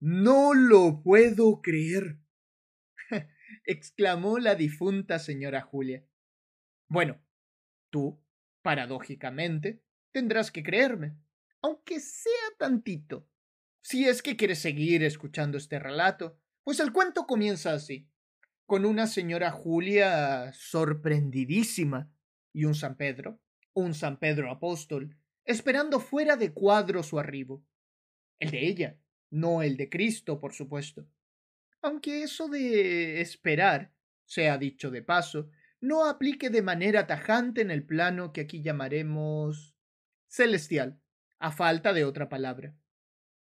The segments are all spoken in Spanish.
No lo puedo creer. exclamó la difunta señora Julia. Bueno, tú, paradójicamente, tendrás que creerme, aunque sea tantito. Si es que quieres seguir escuchando este relato, pues el cuento comienza así, con una señora Julia sorprendidísima y un San Pedro, un San Pedro apóstol, esperando fuera de cuadro su arribo. El de ella, no el de Cristo, por supuesto. Aunque eso de esperar, sea dicho de paso, no aplique de manera tajante en el plano que aquí llamaremos celestial, a falta de otra palabra.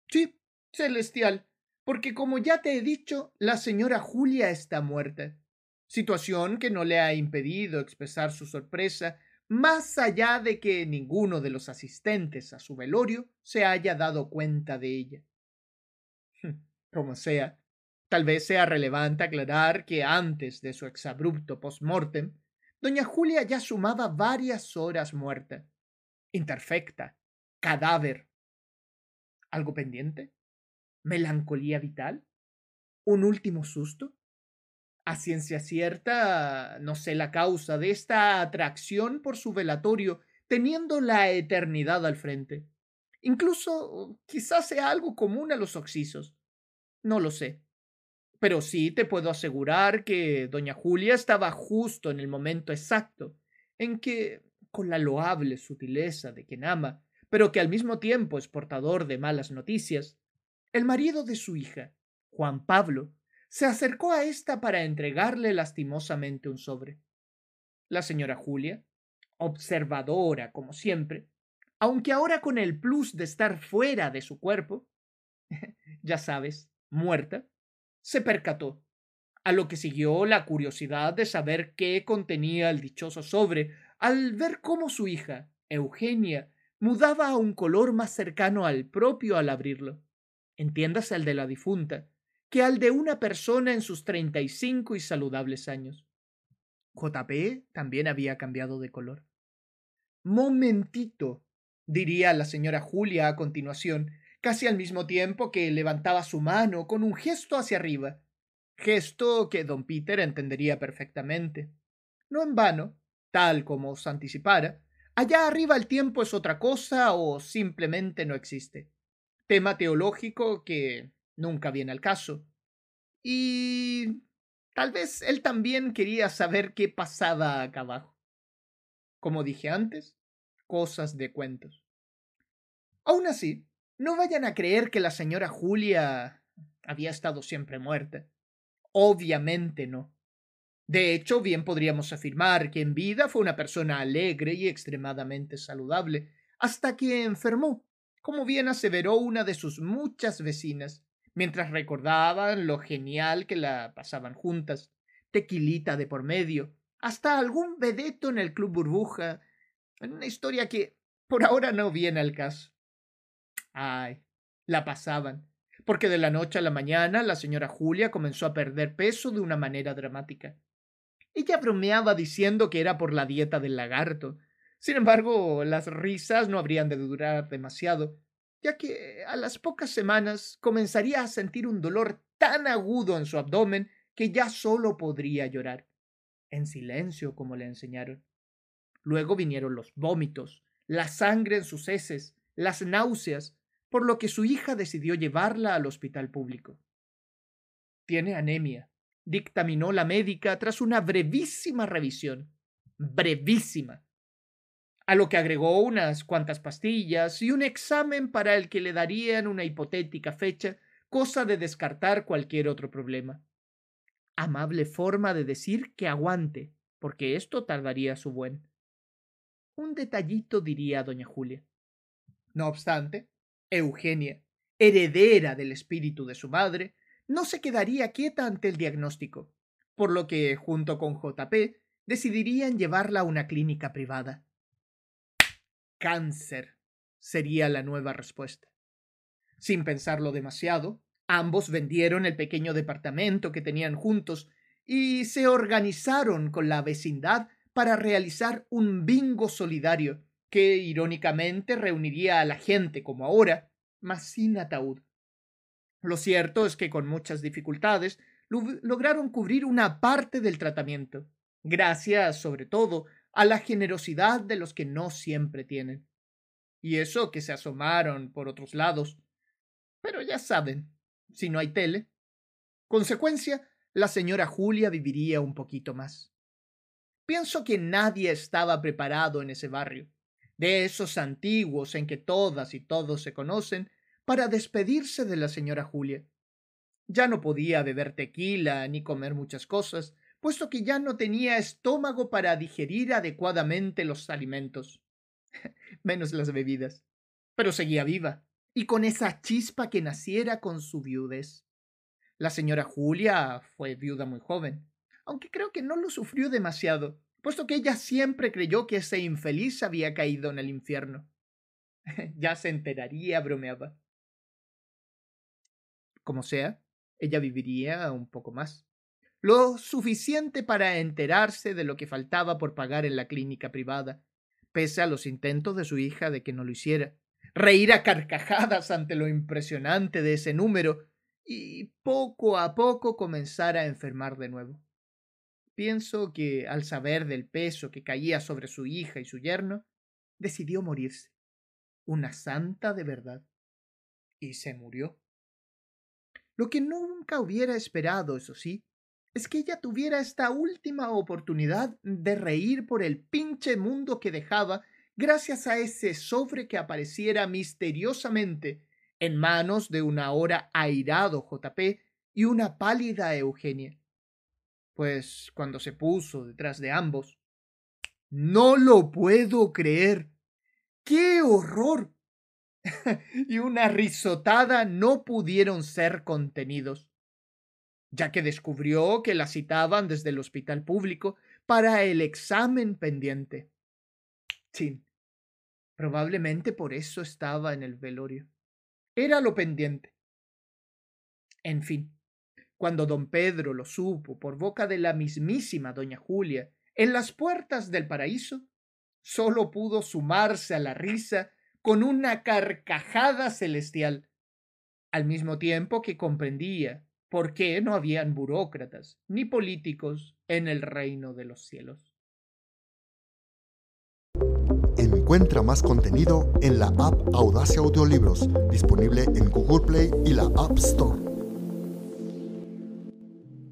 Sí, celestial, porque como ya te he dicho, la señora Julia está muerta, situación que no le ha impedido expresar su sorpresa más allá de que ninguno de los asistentes a su velorio se haya dado cuenta de ella. Como sea, tal vez sea relevante aclarar que antes de su exabrupto post-mortem, doña Julia ya sumaba varias horas muerta, imperfecta, cadáver. ¿Algo pendiente? ¿Melancolía vital? ¿Un último susto? A ciencia cierta, no sé la causa de esta atracción por su velatorio, teniendo la eternidad al frente. Incluso quizás sea algo común a los oxisos. No lo sé. Pero sí te puedo asegurar que doña Julia estaba justo en el momento exacto en que, con la loable sutileza de quien ama, pero que al mismo tiempo es portador de malas noticias, el marido de su hija, Juan Pablo, se acercó a ésta para entregarle lastimosamente un sobre. La señora Julia, observadora como siempre, aunque ahora con el plus de estar fuera de su cuerpo, ya sabes, muerta, se percató, a lo que siguió la curiosidad de saber qué contenía el dichoso sobre, al ver cómo su hija, Eugenia, mudaba a un color más cercano al propio al abrirlo. Entiéndase el de la difunta, que al de una persona en sus treinta y cinco y saludables años. JP también había cambiado de color. Momentito, diría la señora Julia a continuación, casi al mismo tiempo que levantaba su mano con un gesto hacia arriba, gesto que don Peter entendería perfectamente. No en vano, tal como os anticipara, allá arriba el tiempo es otra cosa o simplemente no existe. Tema teológico que nunca viene al caso. Y tal vez él también quería saber qué pasaba acá abajo. Como dije antes, cosas de cuentos. Aún así, no vayan a creer que la señora Julia había estado siempre muerta. Obviamente no. De hecho, bien podríamos afirmar que en vida fue una persona alegre y extremadamente saludable, hasta que enfermó, como bien aseveró una de sus muchas vecinas, mientras recordaban lo genial que la pasaban juntas, tequilita de por medio, hasta algún vedeto en el Club Burbuja, en una historia que por ahora no viene al caso. Ay, la pasaban, porque de la noche a la mañana la señora Julia comenzó a perder peso de una manera dramática. Ella bromeaba diciendo que era por la dieta del lagarto. Sin embargo, las risas no habrían de durar demasiado, ya que a las pocas semanas comenzaría a sentir un dolor tan agudo en su abdomen que ya solo podría llorar, en silencio como le enseñaron. Luego vinieron los vómitos, la sangre en sus heces, las náuseas, por lo que su hija decidió llevarla al hospital público. Tiene anemia, dictaminó la médica tras una brevísima revisión. Brevísima a lo que agregó unas cuantas pastillas y un examen para el que le darían una hipotética fecha, cosa de descartar cualquier otro problema. Amable forma de decir que aguante, porque esto tardaría su buen. Un detallito diría doña Julia. No obstante, Eugenia, heredera del espíritu de su madre, no se quedaría quieta ante el diagnóstico, por lo que, junto con JP, decidirían llevarla a una clínica privada. Cáncer sería la nueva respuesta. Sin pensarlo demasiado, ambos vendieron el pequeño departamento que tenían juntos y se organizaron con la vecindad para realizar un bingo solidario que irónicamente reuniría a la gente como ahora, mas sin ataúd. Lo cierto es que con muchas dificultades lograron cubrir una parte del tratamiento, gracias sobre todo a la generosidad de los que no siempre tienen. Y eso que se asomaron por otros lados. Pero ya saben, si no hay tele. Consecuencia, la señora Julia viviría un poquito más. Pienso que nadie estaba preparado en ese barrio, de esos antiguos en que todas y todos se conocen, para despedirse de la señora Julia. Ya no podía beber tequila ni comer muchas cosas, puesto que ya no tenía estómago para digerir adecuadamente los alimentos, menos las bebidas. Pero seguía viva, y con esa chispa que naciera con su viudez. La señora Julia fue viuda muy joven, aunque creo que no lo sufrió demasiado, puesto que ella siempre creyó que ese infeliz había caído en el infierno. ya se enteraría, bromeaba. Como sea, ella viviría un poco más lo suficiente para enterarse de lo que faltaba por pagar en la clínica privada, pese a los intentos de su hija de que no lo hiciera, reír a carcajadas ante lo impresionante de ese número y poco a poco comenzar a enfermar de nuevo. Pienso que al saber del peso que caía sobre su hija y su yerno, decidió morirse. Una santa de verdad. Y se murió. Lo que nunca hubiera esperado, eso sí, es que ella tuviera esta última oportunidad de reír por el pinche mundo que dejaba gracias a ese sobre que apareciera misteriosamente en manos de un ahora airado JP y una pálida Eugenia. Pues cuando se puso detrás de ambos. No lo puedo creer. ¡Qué horror! y una risotada no pudieron ser contenidos ya que descubrió que la citaban desde el hospital público para el examen pendiente. Sí, probablemente por eso estaba en el velorio. Era lo pendiente. En fin, cuando don Pedro lo supo por boca de la mismísima doña Julia en las puertas del paraíso, solo pudo sumarse a la risa con una carcajada celestial, al mismo tiempo que comprendía ¿Por qué no habían burócratas ni políticos en el reino de los cielos? Encuentra más contenido en la app Audacia Audiolibros, disponible en Google Play y la App Store.